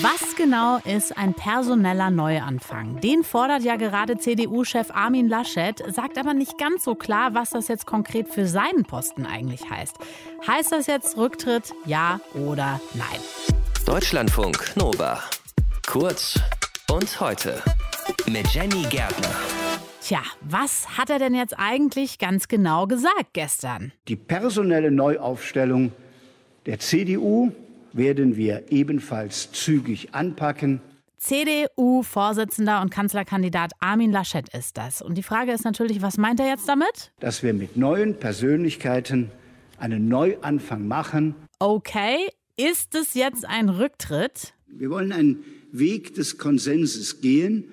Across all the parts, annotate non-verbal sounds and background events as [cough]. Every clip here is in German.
Was genau ist ein personeller Neuanfang? Den fordert ja gerade CDU-Chef Armin Laschet, sagt aber nicht ganz so klar, was das jetzt konkret für seinen Posten eigentlich heißt. Heißt das jetzt Rücktritt, ja oder nein? Deutschlandfunk Nova. Kurz und heute mit Jenny Gärtner. Tja, was hat er denn jetzt eigentlich ganz genau gesagt gestern? Die personelle Neuaufstellung der CDU werden wir ebenfalls zügig anpacken. CDU-Vorsitzender und Kanzlerkandidat Armin Laschet ist das. Und die Frage ist natürlich, was meint er jetzt damit? Dass wir mit neuen Persönlichkeiten einen Neuanfang machen. Okay, ist es jetzt ein Rücktritt? Wir wollen einen Weg des Konsenses gehen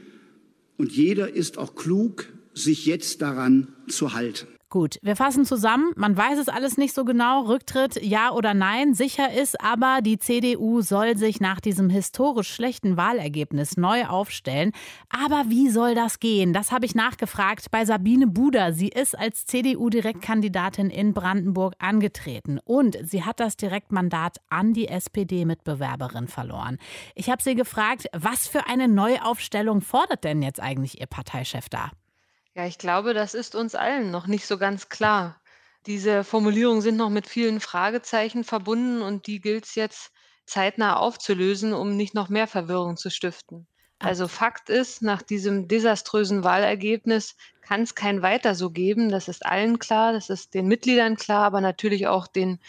und jeder ist auch klug, sich jetzt daran zu halten. Gut, wir fassen zusammen. Man weiß es alles nicht so genau. Rücktritt, ja oder nein. Sicher ist aber, die CDU soll sich nach diesem historisch schlechten Wahlergebnis neu aufstellen. Aber wie soll das gehen? Das habe ich nachgefragt bei Sabine Buder. Sie ist als CDU-Direktkandidatin in Brandenburg angetreten und sie hat das Direktmandat an die SPD-Mitbewerberin verloren. Ich habe sie gefragt, was für eine Neuaufstellung fordert denn jetzt eigentlich ihr Parteichef da? Ja, ich glaube, das ist uns allen noch nicht so ganz klar. Diese Formulierungen sind noch mit vielen Fragezeichen verbunden und die gilt es jetzt zeitnah aufzulösen, um nicht noch mehr Verwirrung zu stiften. Also Fakt ist, nach diesem desaströsen Wahlergebnis kann es kein Weiter so geben. Das ist allen klar, das ist den Mitgliedern klar, aber natürlich auch den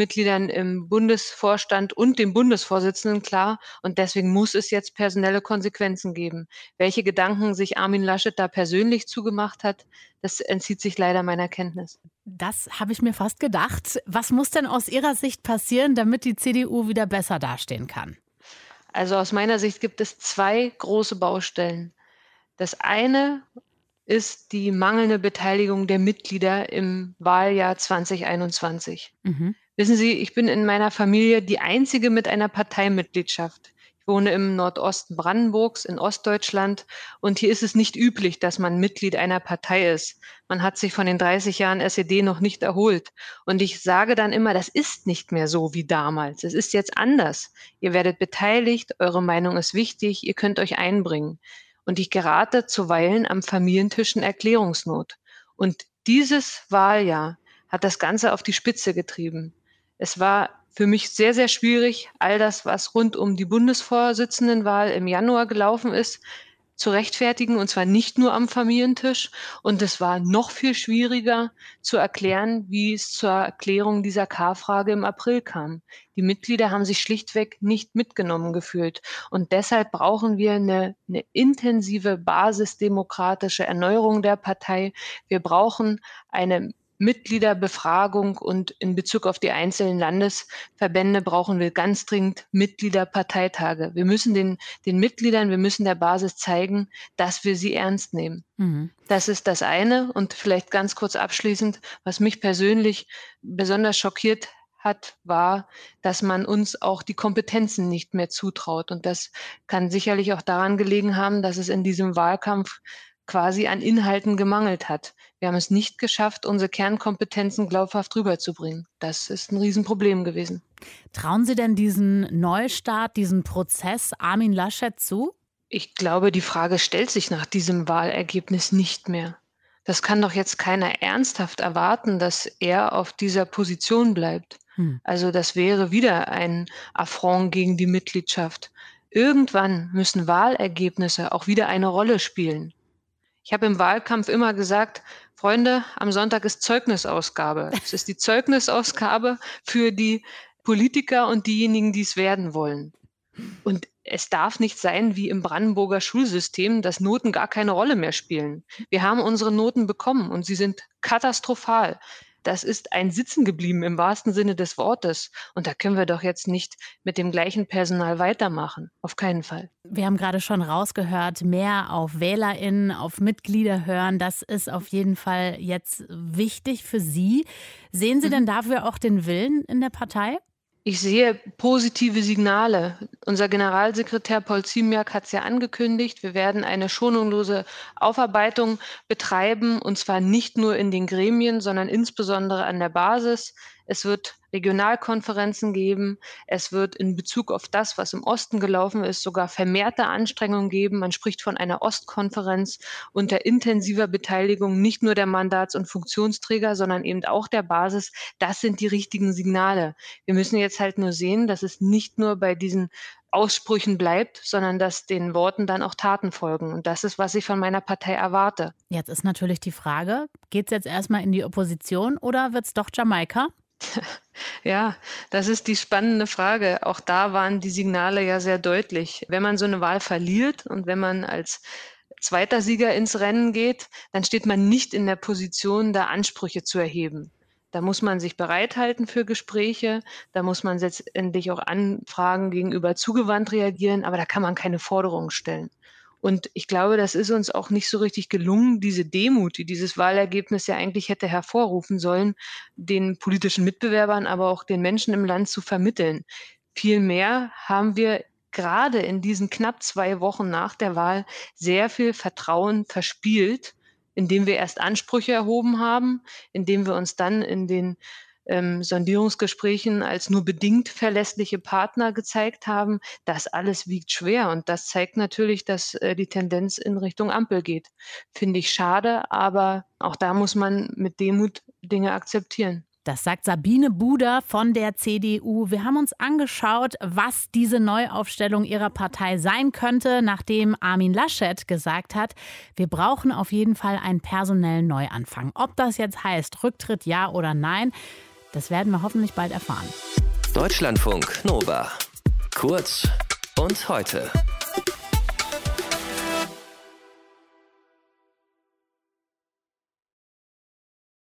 Mitgliedern im Bundesvorstand und dem Bundesvorsitzenden klar. Und deswegen muss es jetzt personelle Konsequenzen geben. Welche Gedanken sich Armin Laschet da persönlich zugemacht hat, das entzieht sich leider meiner Kenntnis. Das habe ich mir fast gedacht. Was muss denn aus Ihrer Sicht passieren, damit die CDU wieder besser dastehen kann? Also aus meiner Sicht gibt es zwei große Baustellen. Das eine ist die mangelnde Beteiligung der Mitglieder im Wahljahr 2021. Mhm. Wissen Sie, ich bin in meiner Familie die einzige mit einer Parteimitgliedschaft. Ich wohne im Nordosten Brandenburgs in Ostdeutschland und hier ist es nicht üblich, dass man Mitglied einer Partei ist. Man hat sich von den 30 Jahren SED noch nicht erholt. Und ich sage dann immer, das ist nicht mehr so wie damals. Es ist jetzt anders. Ihr werdet beteiligt, eure Meinung ist wichtig, ihr könnt euch einbringen. Und ich gerate zuweilen am Familientisch in Erklärungsnot. Und dieses Wahljahr hat das Ganze auf die Spitze getrieben. Es war für mich sehr, sehr schwierig, all das, was rund um die Bundesvorsitzendenwahl im Januar gelaufen ist, zu rechtfertigen, und zwar nicht nur am Familientisch. Und es war noch viel schwieriger zu erklären, wie es zur Erklärung dieser K-Frage im April kam. Die Mitglieder haben sich schlichtweg nicht mitgenommen gefühlt. Und deshalb brauchen wir eine, eine intensive basisdemokratische Erneuerung der Partei. Wir brauchen eine Mitgliederbefragung und in Bezug auf die einzelnen Landesverbände brauchen wir ganz dringend Mitgliederparteitage. Wir müssen den, den Mitgliedern, wir müssen der Basis zeigen, dass wir sie ernst nehmen. Mhm. Das ist das eine. Und vielleicht ganz kurz abschließend, was mich persönlich besonders schockiert hat, war, dass man uns auch die Kompetenzen nicht mehr zutraut. Und das kann sicherlich auch daran gelegen haben, dass es in diesem Wahlkampf quasi an Inhalten gemangelt hat. Wir haben es nicht geschafft, unsere Kernkompetenzen glaubhaft rüberzubringen. Das ist ein Riesenproblem gewesen. Trauen Sie denn diesen Neustart, diesen Prozess Armin Laschet zu? Ich glaube, die Frage stellt sich nach diesem Wahlergebnis nicht mehr. Das kann doch jetzt keiner ernsthaft erwarten, dass er auf dieser Position bleibt. Hm. Also das wäre wieder ein Affront gegen die Mitgliedschaft. Irgendwann müssen Wahlergebnisse auch wieder eine Rolle spielen. Ich habe im Wahlkampf immer gesagt, Freunde, am Sonntag ist Zeugnisausgabe. Es ist die Zeugnisausgabe für die Politiker und diejenigen, die es werden wollen. Und es darf nicht sein wie im Brandenburger Schulsystem, dass Noten gar keine Rolle mehr spielen. Wir haben unsere Noten bekommen und sie sind katastrophal das ist ein Sitzen geblieben im wahrsten Sinne des Wortes. Und da können wir doch jetzt nicht mit dem gleichen Personal weitermachen. Auf keinen Fall. Wir haben gerade schon rausgehört, mehr auf WählerInnen, auf Mitglieder hören. Das ist auf jeden Fall jetzt wichtig für Sie. Sehen Sie mhm. denn dafür auch den Willen in der Partei? Ich sehe positive Signale Unser Generalsekretär Paul Ziemiak hat es ja angekündigt. Wir werden eine schonungslose Aufarbeitung betreiben, und zwar nicht nur in den Gremien, sondern insbesondere an der Basis. Es wird Regionalkonferenzen geben. Es wird in Bezug auf das, was im Osten gelaufen ist, sogar vermehrte Anstrengungen geben. Man spricht von einer Ostkonferenz unter intensiver Beteiligung nicht nur der Mandats- und Funktionsträger, sondern eben auch der Basis. Das sind die richtigen Signale. Wir müssen jetzt halt nur sehen, dass es nicht nur bei diesen Aussprüchen bleibt, sondern dass den Worten dann auch Taten folgen. Und das ist, was ich von meiner Partei erwarte. Jetzt ist natürlich die Frage, geht es jetzt erstmal in die Opposition oder wird es doch Jamaika? [laughs] Ja, das ist die spannende Frage. Auch da waren die Signale ja sehr deutlich. Wenn man so eine Wahl verliert und wenn man als zweiter Sieger ins Rennen geht, dann steht man nicht in der Position, da Ansprüche zu erheben. Da muss man sich bereithalten für Gespräche, da muss man letztendlich auch Anfragen gegenüber zugewandt reagieren, aber da kann man keine Forderungen stellen. Und ich glaube, das ist uns auch nicht so richtig gelungen, diese Demut, die dieses Wahlergebnis ja eigentlich hätte hervorrufen sollen, den politischen Mitbewerbern, aber auch den Menschen im Land zu vermitteln. Vielmehr haben wir gerade in diesen knapp zwei Wochen nach der Wahl sehr viel Vertrauen verspielt, indem wir erst Ansprüche erhoben haben, indem wir uns dann in den ähm, Sondierungsgesprächen als nur bedingt verlässliche Partner gezeigt haben, das alles wiegt schwer. Und das zeigt natürlich, dass äh, die Tendenz in Richtung Ampel geht. Finde ich schade, aber auch da muss man mit Demut Dinge akzeptieren. Das sagt Sabine Buder von der CDU. Wir haben uns angeschaut, was diese Neuaufstellung ihrer Partei sein könnte, nachdem Armin Laschet gesagt hat, wir brauchen auf jeden Fall einen personellen Neuanfang. Ob das jetzt heißt Rücktritt ja oder nein, das werden wir hoffentlich bald erfahren. Deutschlandfunk Nova. Kurz und heute.